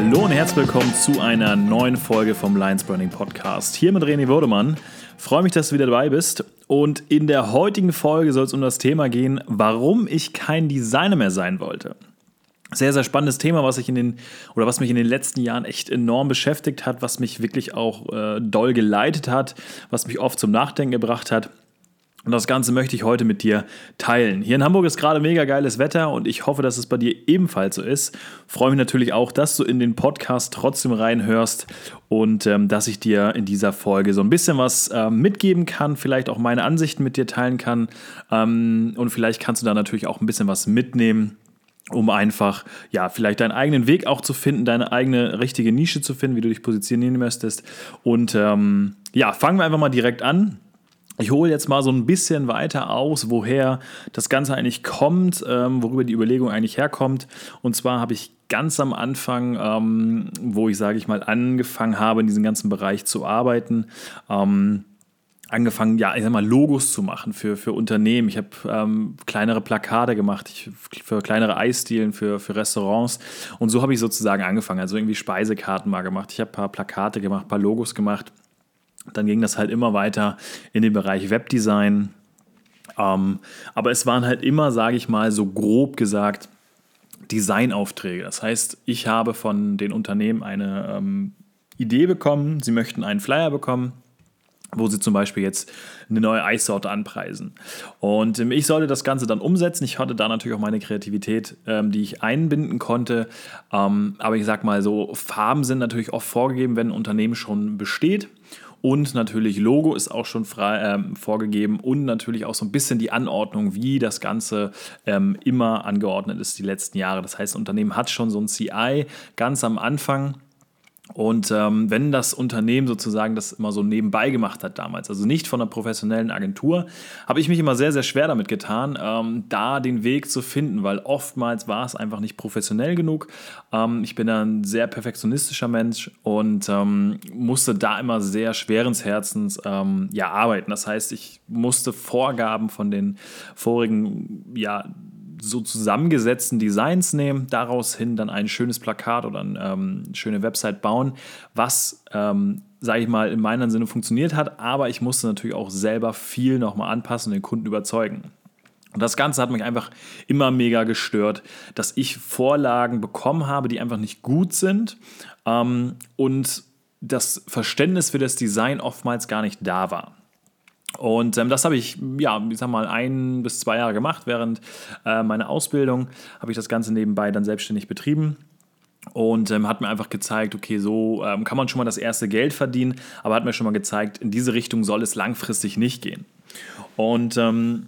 Hallo und herzlich willkommen zu einer neuen Folge vom Lions Branding Podcast. Hier mit René Würdemann. Freue mich, dass du wieder dabei bist. Und in der heutigen Folge soll es um das Thema gehen, warum ich kein Designer mehr sein wollte. Sehr, sehr spannendes Thema, was ich in den oder was mich in den letzten Jahren echt enorm beschäftigt hat, was mich wirklich auch äh, doll geleitet hat, was mich oft zum Nachdenken gebracht hat. Und das Ganze möchte ich heute mit dir teilen. Hier in Hamburg ist gerade mega geiles Wetter und ich hoffe, dass es bei dir ebenfalls so ist. Freue mich natürlich auch, dass du in den Podcast trotzdem reinhörst und ähm, dass ich dir in dieser Folge so ein bisschen was ähm, mitgeben kann, vielleicht auch meine Ansichten mit dir teilen kann. Ähm, und vielleicht kannst du da natürlich auch ein bisschen was mitnehmen um einfach, ja, vielleicht deinen eigenen Weg auch zu finden, deine eigene richtige Nische zu finden, wie du dich positionieren möchtest. Und ähm, ja, fangen wir einfach mal direkt an. Ich hole jetzt mal so ein bisschen weiter aus, woher das Ganze eigentlich kommt, ähm, worüber die Überlegung eigentlich herkommt. Und zwar habe ich ganz am Anfang, ähm, wo ich, sage ich mal, angefangen habe, in diesem ganzen Bereich zu arbeiten, ähm, angefangen, ja, ich sag mal, Logos zu machen für, für Unternehmen. Ich habe ähm, kleinere Plakate gemacht, ich, für kleinere Eisdielen, für, für Restaurants. Und so habe ich sozusagen angefangen. Also irgendwie Speisekarten mal gemacht. Ich habe ein paar Plakate gemacht, ein paar Logos gemacht. Dann ging das halt immer weiter in den Bereich Webdesign. Ähm, aber es waren halt immer, sage ich mal, so grob gesagt, Designaufträge. Das heißt, ich habe von den Unternehmen eine ähm, Idee bekommen, sie möchten einen Flyer bekommen wo sie zum Beispiel jetzt eine neue Eissorte anpreisen. Und ähm, ich sollte das Ganze dann umsetzen. Ich hatte da natürlich auch meine Kreativität, ähm, die ich einbinden konnte. Ähm, aber ich sag mal so, Farben sind natürlich oft vorgegeben, wenn ein Unternehmen schon besteht. Und natürlich Logo ist auch schon frei, ähm, vorgegeben und natürlich auch so ein bisschen die Anordnung, wie das Ganze ähm, immer angeordnet ist die letzten Jahre. Das heißt, das Unternehmen hat schon so ein CI ganz am Anfang und ähm, wenn das Unternehmen sozusagen das immer so nebenbei gemacht hat damals, also nicht von einer professionellen Agentur, habe ich mich immer sehr, sehr schwer damit getan, ähm, da den Weg zu finden, weil oftmals war es einfach nicht professionell genug. Ähm, ich bin ein sehr perfektionistischer Mensch und ähm, musste da immer sehr schweren Herzens ähm, ja, arbeiten. Das heißt, ich musste Vorgaben von den vorigen ja, so zusammengesetzten Designs nehmen, daraus hin dann ein schönes Plakat oder eine ähm, schöne Website bauen, was, ähm, sage ich mal, in meinem Sinne funktioniert hat, aber ich musste natürlich auch selber viel nochmal anpassen und den Kunden überzeugen. Und das Ganze hat mich einfach immer mega gestört, dass ich Vorlagen bekommen habe, die einfach nicht gut sind ähm, und das Verständnis für das Design oftmals gar nicht da war. Und ähm, das habe ich, ja, ich sag mal, ein bis zwei Jahre gemacht. Während äh, meiner Ausbildung habe ich das Ganze nebenbei dann selbstständig betrieben. Und ähm, hat mir einfach gezeigt, okay, so ähm, kann man schon mal das erste Geld verdienen, aber hat mir schon mal gezeigt, in diese Richtung soll es langfristig nicht gehen. Und ähm,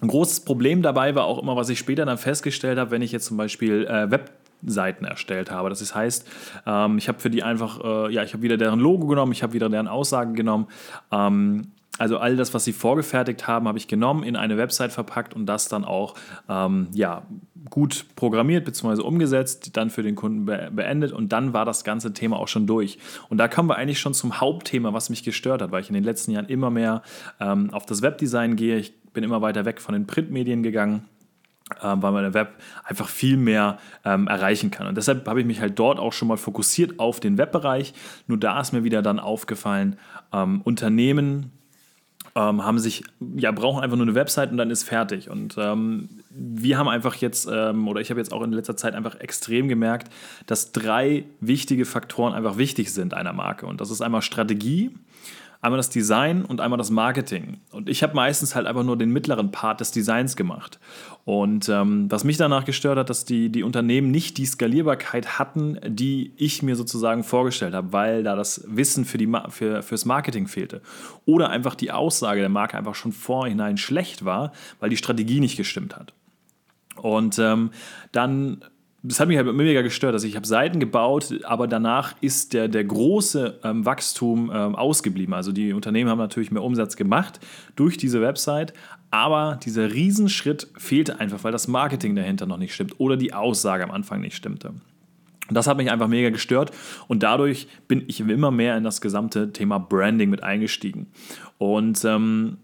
ein großes Problem dabei war auch immer, was ich später dann festgestellt habe, wenn ich jetzt zum Beispiel äh, Webseiten erstellt habe. Das heißt, ähm, ich habe für die einfach, äh, ja, ich habe wieder deren Logo genommen, ich habe wieder deren Aussagen genommen ähm, also all das, was sie vorgefertigt haben, habe ich genommen, in eine Website verpackt und das dann auch ähm, ja, gut programmiert bzw. umgesetzt, dann für den Kunden be beendet und dann war das ganze Thema auch schon durch. Und da kommen wir eigentlich schon zum Hauptthema, was mich gestört hat, weil ich in den letzten Jahren immer mehr ähm, auf das Webdesign gehe. Ich bin immer weiter weg von den Printmedien gegangen ähm, weil man im Web einfach viel mehr ähm, erreichen kann. Und deshalb habe ich mich halt dort auch schon mal fokussiert auf den Webbereich. Nur da ist mir wieder dann aufgefallen, ähm, Unternehmen ähm, haben sich, ja, brauchen einfach nur eine Website und dann ist fertig. Und ähm, wir haben einfach jetzt, ähm, oder ich habe jetzt auch in letzter Zeit einfach extrem gemerkt, dass drei wichtige Faktoren einfach wichtig sind einer Marke. Und das ist einmal Strategie, einmal das Design und einmal das Marketing. Und ich habe meistens halt einfach nur den mittleren Part des Designs gemacht. Und ähm, was mich danach gestört hat, dass die, die Unternehmen nicht die Skalierbarkeit hatten, die ich mir sozusagen vorgestellt habe, weil da das Wissen für die, für, fürs Marketing fehlte. Oder einfach die Aussage der Marke einfach schon vorhinein schlecht war, weil die Strategie nicht gestimmt hat. Und ähm, dann das hat mich halt mega gestört. Also ich habe Seiten gebaut, aber danach ist der, der große ähm, Wachstum ähm, ausgeblieben. Also die Unternehmen haben natürlich mehr Umsatz gemacht durch diese Website, aber dieser Riesenschritt fehlte einfach, weil das Marketing dahinter noch nicht stimmt oder die Aussage am Anfang nicht stimmte. Das hat mich einfach mega gestört und dadurch bin ich immer mehr in das gesamte Thema Branding mit eingestiegen. Und ähm,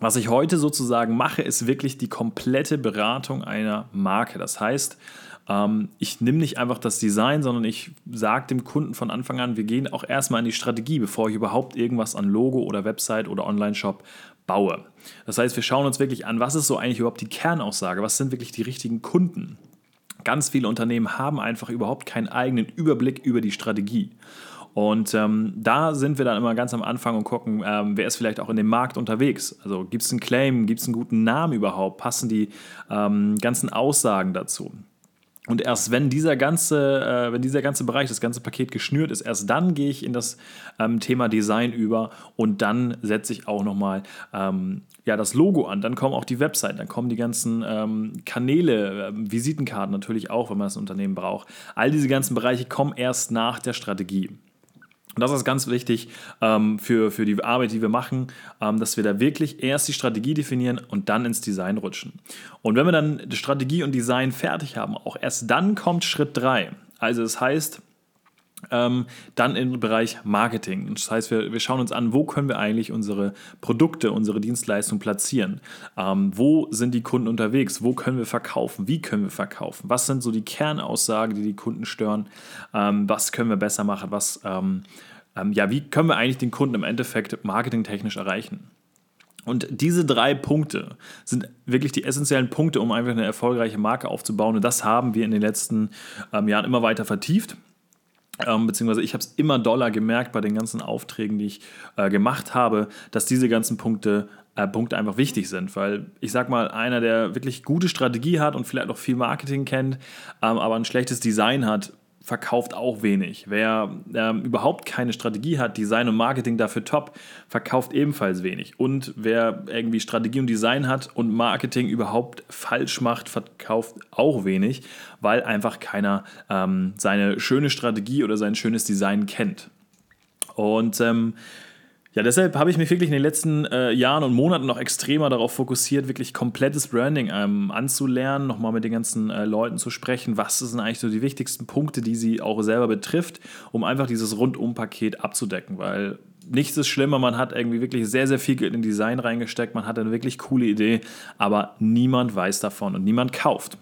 was ich heute sozusagen mache, ist wirklich die komplette Beratung einer Marke. Das heißt, Ähm, ich nehme nicht einfach das Design, sondern ich sage dem Kunden von Anfang an, wir gehen auch erstmal in die Strategie, bevor ich überhaupt irgendwas an Logo oder Website oder Online-Shop baue. Das heißt, wir schauen uns wirklich an, was ist so eigentlich überhaupt die Kernaussage, was sind wirklich die richtigen Kunden. Ganz viele Unternehmen haben einfach überhaupt keinen eigenen Überblick über die Strategie. Und ähm, da sind wir dann immer ganz am Anfang und gucken, ähm, wer ist vielleicht auch in dem Markt unterwegs. Also gibt es einen Claim, gibt es einen guten Namen überhaupt, passen die ähm, ganzen Aussagen dazu. Und erst wenn dieser ganze, äh, wenn dieser ganze Bereich, das ganze Paket geschnürt ist, erst dann gehe ich in das ähm, Thema Design über und dann setze ich auch nochmal ähm, ja, das Logo an. Dann kommen auch die Website, dann kommen die ganzen ähm, Kanäle, äh, Visitenkarten natürlich auch, wenn man das Unternehmen braucht. All diese ganzen Bereiche kommen erst nach der Strategie. Und das ist ganz wichtig ähm, für, für die Arbeit, die wir machen, ähm, dass wir da wirklich erst die Strategie definieren und dann ins Design rutschen. Und wenn wir dann Strategie und Design fertig haben, auch erst dann kommt Schritt 3. Also das heißt, ähm, dann im Bereich Marketing. Das heißt, wir, wir schauen uns an, wo können wir eigentlich unsere Produkte, unsere Dienstleistungen platzieren? Ähm, wo sind die Kunden unterwegs? Wo können wir verkaufen? Wie können wir verkaufen? Was sind so die Kernaussagen, die die Kunden stören? Ähm, was können wir besser machen? Was, ähm, ähm, ja, wie können wir eigentlich den Kunden im Endeffekt marketingtechnisch erreichen? Und diese drei Punkte sind wirklich die essentiellen Punkte, um einfach eine erfolgreiche Marke aufzubauen. Und das haben wir in den letzten ähm, Jahren immer weiter vertieft. Ähm, beziehungsweise ich habe es immer doller gemerkt bei den ganzen Aufträgen, die ich äh, gemacht habe, dass diese ganzen Punkte, äh, Punkte einfach wichtig sind. Weil ich sag mal, einer, der wirklich gute Strategie hat und vielleicht auch viel Marketing kennt, ähm, aber ein schlechtes Design hat, verkauft auch wenig. Wer ähm, überhaupt keine Strategie hat, Design und Marketing dafür top, verkauft ebenfalls wenig. Und wer irgendwie Strategie und Design hat und Marketing überhaupt falsch macht, verkauft auch wenig, weil einfach keiner ähm, seine schöne Strategie oder sein schönes Design kennt. Und ähm, ja, deshalb habe ich mich wirklich in den letzten äh, Jahren und Monaten noch extremer darauf fokussiert, wirklich komplettes Branding ähm, anzulernen, nochmal mit den ganzen äh, Leuten zu sprechen, was sind eigentlich so die wichtigsten Punkte, die sie auch selber betrifft, um einfach dieses Rundum-Paket abzudecken, weil nichts ist schlimmer, man hat irgendwie wirklich sehr, sehr viel Geld in Design reingesteckt, man hat eine wirklich coole Idee, aber niemand weiß davon und niemand kauft.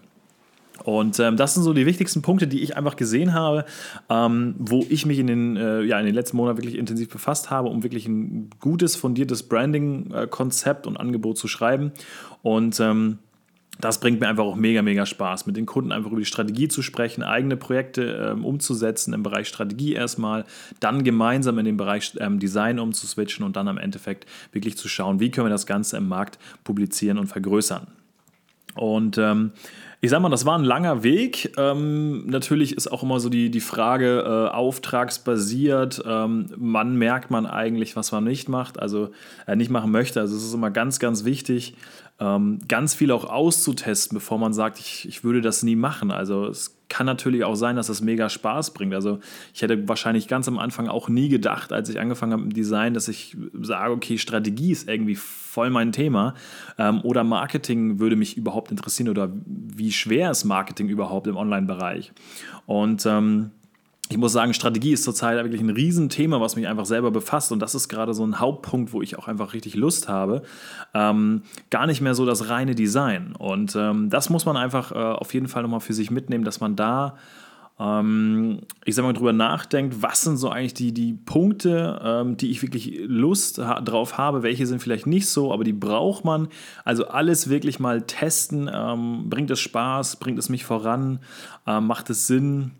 Und ähm, das sind so die wichtigsten Punkte, die ich einfach gesehen habe, ähm, wo ich mich in den, äh, ja, in den letzten Monaten wirklich intensiv befasst habe, um wirklich ein gutes, fundiertes Branding-Konzept und Angebot zu schreiben. Und ähm, das bringt mir einfach auch mega, mega Spaß, mit den Kunden einfach über die Strategie zu sprechen, eigene Projekte ähm, umzusetzen im Bereich Strategie erstmal, dann gemeinsam in den Bereich ähm, Design umzuswitchen und dann am Endeffekt wirklich zu schauen, wie können wir das Ganze im Markt publizieren und vergrößern. Und ähm, ich sag mal, das war ein langer Weg. Ähm, natürlich ist auch immer so die, die Frage, äh, auftragsbasiert. Ähm, wann merkt man eigentlich, was man nicht macht, also äh, nicht machen möchte. Also es ist immer ganz, ganz wichtig, ähm, ganz viel auch auszutesten, bevor man sagt, ich, ich würde das nie machen. Also es kann natürlich auch sein, dass das mega Spaß bringt. Also ich hätte wahrscheinlich ganz am Anfang auch nie gedacht, als ich angefangen habe im Design, dass ich sage, okay, Strategie ist irgendwie voll mein Thema ähm, oder Marketing würde mich überhaupt interessieren oder wie schwer ist Marketing überhaupt im Online-Bereich. Und ähm, ich muss sagen, Strategie ist zurzeit wirklich ein Riesenthema, was mich einfach selber befasst. Und das ist gerade so ein Hauptpunkt, wo ich auch einfach richtig Lust habe. Ähm, gar nicht mehr so das reine Design. Und ähm, das muss man einfach äh, auf jeden Fall nochmal für sich mitnehmen, dass man da, ähm, ich sag mal, drüber nachdenkt, was sind so eigentlich die, die Punkte, ähm, die ich wirklich Lust ha drauf habe, welche sind vielleicht nicht so, aber die braucht man. Also alles wirklich mal testen. Ähm, bringt es Spaß? Bringt es mich voran? Ähm, macht es Sinn?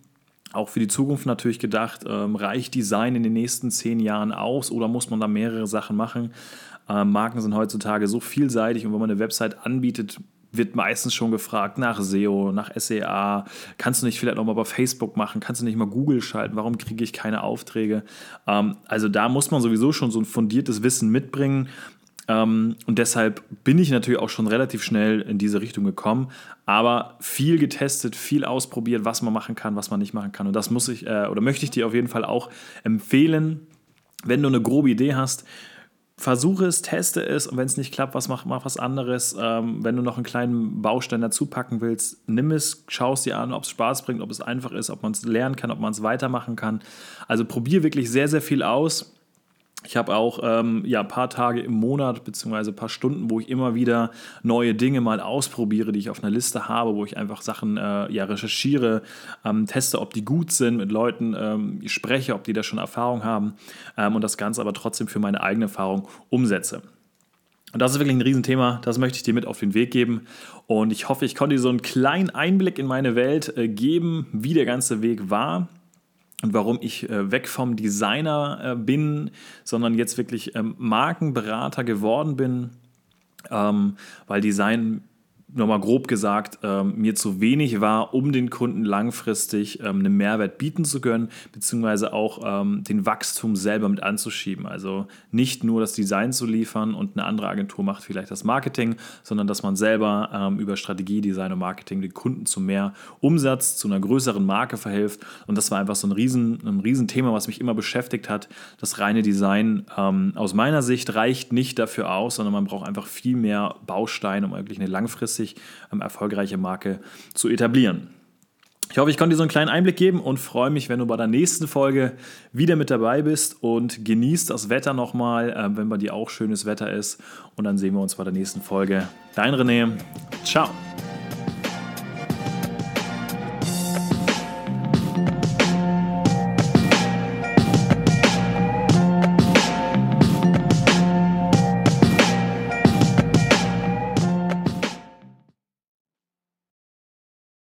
Auch für die Zukunft natürlich gedacht, ähm, reicht Design in den nächsten zehn Jahren aus oder muss man da mehrere Sachen machen? Ähm, Marken sind heutzutage so vielseitig und wenn man eine Website anbietet, wird meistens schon gefragt nach SEO, nach SEA. Kannst du nicht vielleicht noch mal bei Facebook machen? Kannst du nicht mal Google schalten? Warum kriege ich keine Aufträge? Ähm, also da muss man sowieso schon so ein fundiertes Wissen mitbringen. Ähm, und deshalb bin ich natürlich auch schon relativ schnell in diese Richtung gekommen, aber viel getestet, viel ausprobiert, was man machen kann, was man nicht machen kann. Und das muss ich äh, oder möchte ich dir auf jeden Fall auch empfehlen, wenn du eine grobe Idee hast. Versuche es, teste es und wenn es nicht klappt, was mach, mach was anderes. Ähm, wenn du noch einen kleinen Baustein dazu packen willst, nimm es, schau es dir an, ob es Spaß bringt, ob es einfach ist, ob man es lernen kann, ob man es weitermachen kann. Also probier wirklich sehr, sehr viel aus Ich habe auch ähm, ja, ein paar Tage im Monat, beziehungsweise ein paar Stunden, wo ich immer wieder neue Dinge mal ausprobiere, die ich auf einer Liste habe, wo ich einfach Sachen äh, ja, recherchiere, ähm, teste, ob die gut sind, mit Leuten ähm, spreche, ob die da schon Erfahrung haben ähm, und das Ganze aber trotzdem für meine eigene Erfahrung umsetze. Und das ist wirklich ein Riesenthema, das möchte ich dir mit auf den Weg geben. Und ich hoffe, ich konnte dir so einen kleinen Einblick in meine Welt äh, geben, wie der ganze Weg war und warum ich äh, weg vom Designer äh, bin, sondern jetzt wirklich ähm, Markenberater geworden bin, ähm, weil Design nochmal grob gesagt, ähm, mir zu wenig war, um den Kunden langfristig ähm, einen Mehrwert bieten zu können, beziehungsweise auch ähm, den Wachstum selber mit anzuschieben. Also nicht nur das Design zu liefern und eine andere Agentur macht vielleicht das Marketing, sondern dass man selber ähm, über Strategie, Design und Marketing den Kunden zu mehr Umsatz, zu einer größeren Marke verhilft. Und das war einfach so ein riesen, ein riesen Thema, was mich immer beschäftigt hat. Das reine Design ähm, aus meiner Sicht reicht nicht dafür aus, sondern man braucht einfach viel mehr Bausteine, um wirklich eine langfristige langfristig ähm, erfolgreiche Marke zu etablieren. Ich hoffe, ich konnte dir so einen kleinen Einblick geben und freue mich, wenn du bei der nächsten Folge wieder mit dabei bist und genießt das Wetter nochmal, äh, wenn bei dir auch schönes Wetter ist. Und dann sehen wir uns bei der nächsten Folge. Dein René. Ciao.